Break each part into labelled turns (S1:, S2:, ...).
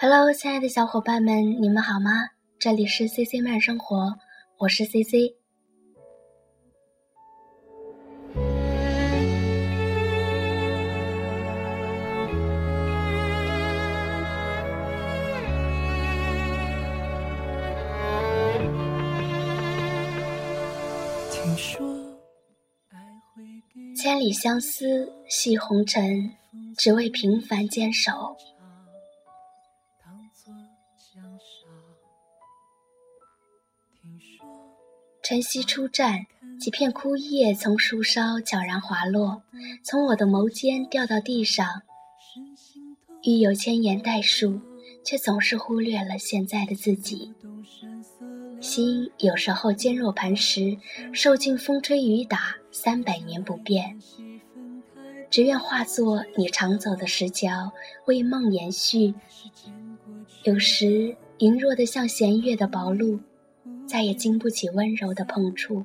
S1: Hello，亲爱的小伙伴们，你们好吗？这里是 C C 慢生活，我是 C C。听说，千里相思系红尘，只为平凡坚守。晨曦初绽，几片枯叶从树梢悄然滑落，从我的眸间掉到地上。欲有千言代述，却总是忽略了现在的自己。心有时候坚若磐石，受尽风吹雨打，三百年不变。只愿化作你常走的石桥，为梦延续。有时羸弱的像弦月的薄露。再也经不起温柔的碰触。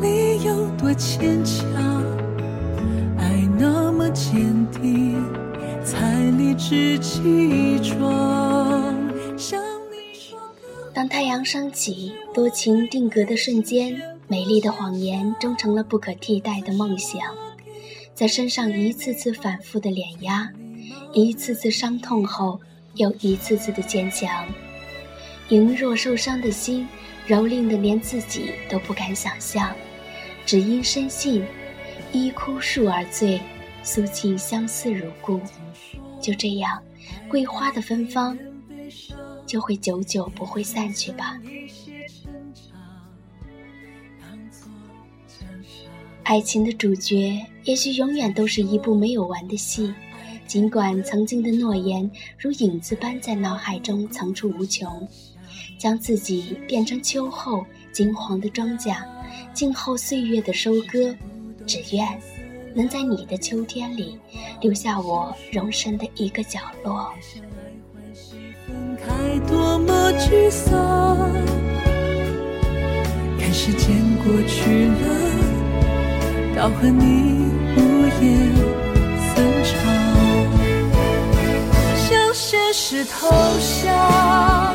S2: 你有多坚强？爱那么坚定，才理直气壮。
S1: 当太阳升起，多情定格的瞬间，美丽的谎言终成了不可替代的梦想，在身上一次次反复的碾压，一次次伤痛后。又一次次的坚强，羸弱受伤的心，蹂躏的连自己都不敢想象，只因深信，一枯树而醉，诉尽相思如故。就这样，桂花的芬芳，就会久久不会散去吧。爱情的主角，也许永远都是一部没有完的戏。尽管曾经的诺言如影子般在脑海中层出不穷，将自己变成秋后金黄的庄稼，静候岁月的收割。只愿能在你的秋天里留下我容身的一个角落。
S2: 多么沮丧，看时间过去了，到和你无言是投降，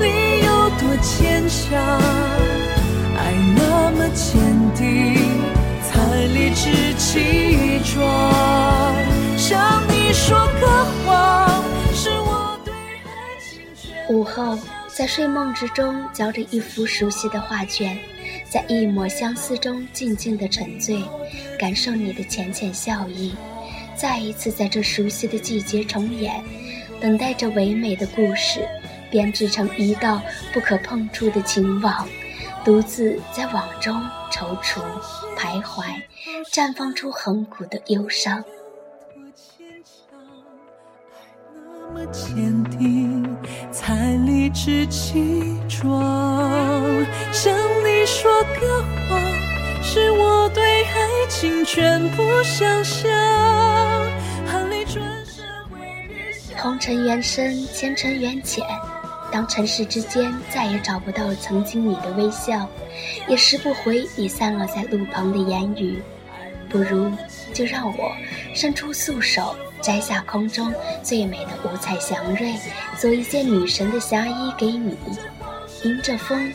S2: 理由多坚强，爱那么坚定，才理直气壮。向你说个谎，是我对爱情
S1: 午后，在睡梦之中，嚼着一幅熟悉的画卷，在一抹相思中静静的沉醉，感受你的浅浅笑意，再一次在这熟悉的季节重演。等待着唯美的故事，编织成一道不可碰触的情网，独自在网中踌躇徘徊，绽放出恒古的忧伤。
S2: 那么坚定，才理直气壮。向你说个谎，是我对爱情全部想象。
S1: 红尘缘深，前尘缘浅。当尘世之间再也找不到曾经你的微笑，也拾不回你散落在路旁的言语，不如就让我伸出素手，摘下空中最美的五彩祥瑞，做一件女神的霞衣给你，迎着风，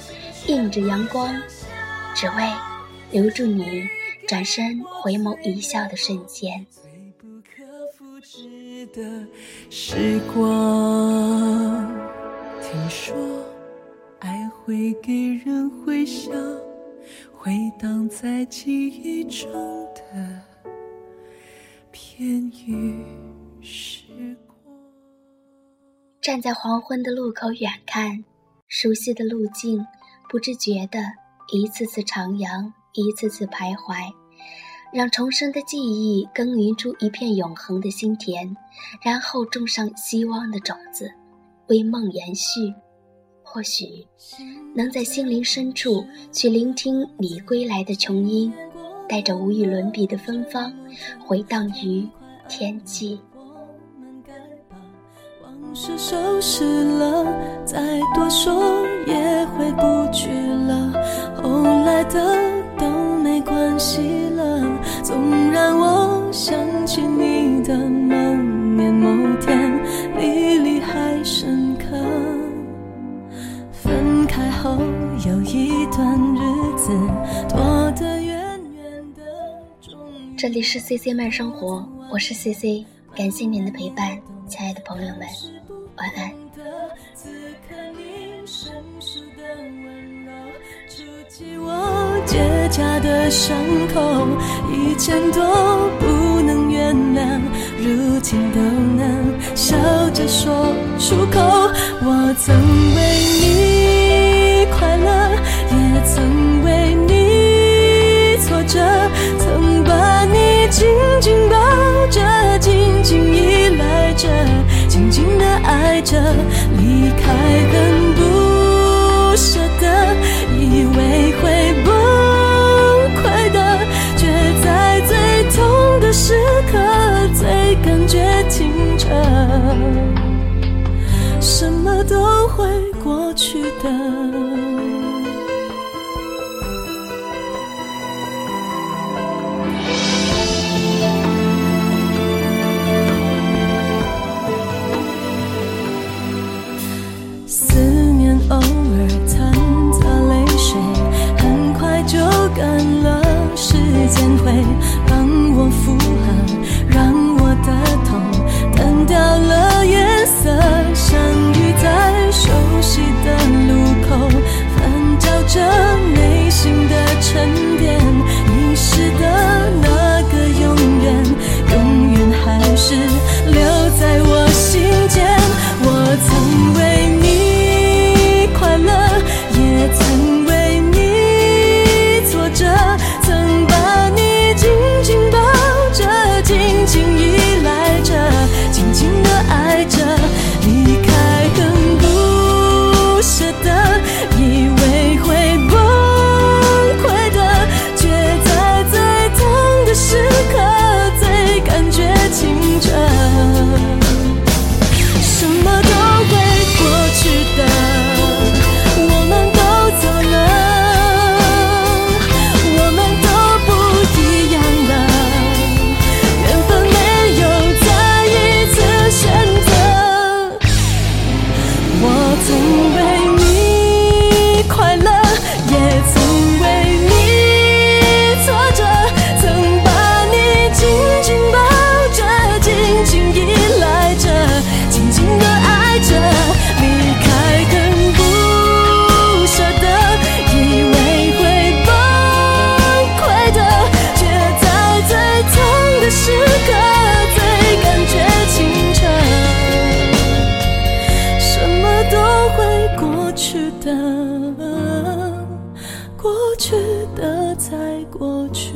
S1: 映着阳光，只为留住你转身回眸一笑的瞬间。
S2: 的时光，听说爱会给人回响，回荡在记忆中的片语时光。
S1: 站在黄昏的路口远看，熟悉的路径，不知觉的一次次徜徉，一次次徘徊。让重生的记忆耕耘出一片永恒的心田，然后种上希望的种子，为梦延续。或许能在心灵深处去聆听你归来的琼音，带着无与伦比的芬芳，回荡于天际。
S2: 往事收拾了，再多说也回不去了。后来的都没关系。总让我想起你的某年某天比例还深刻分开后有一段日子拖得远远的
S1: 这里是 cc 慢生活我是 cc 感谢您的陪伴亲爱的朋友们晚安。
S2: 结痂的伤口，以前都不能原谅，如今都能笑着说出口。我曾为你快乐，也曾为你挫折，曾把你紧紧抱着，紧紧依赖着，紧紧的爱着，离开的什么都会过去的。过去的，过去的在过去，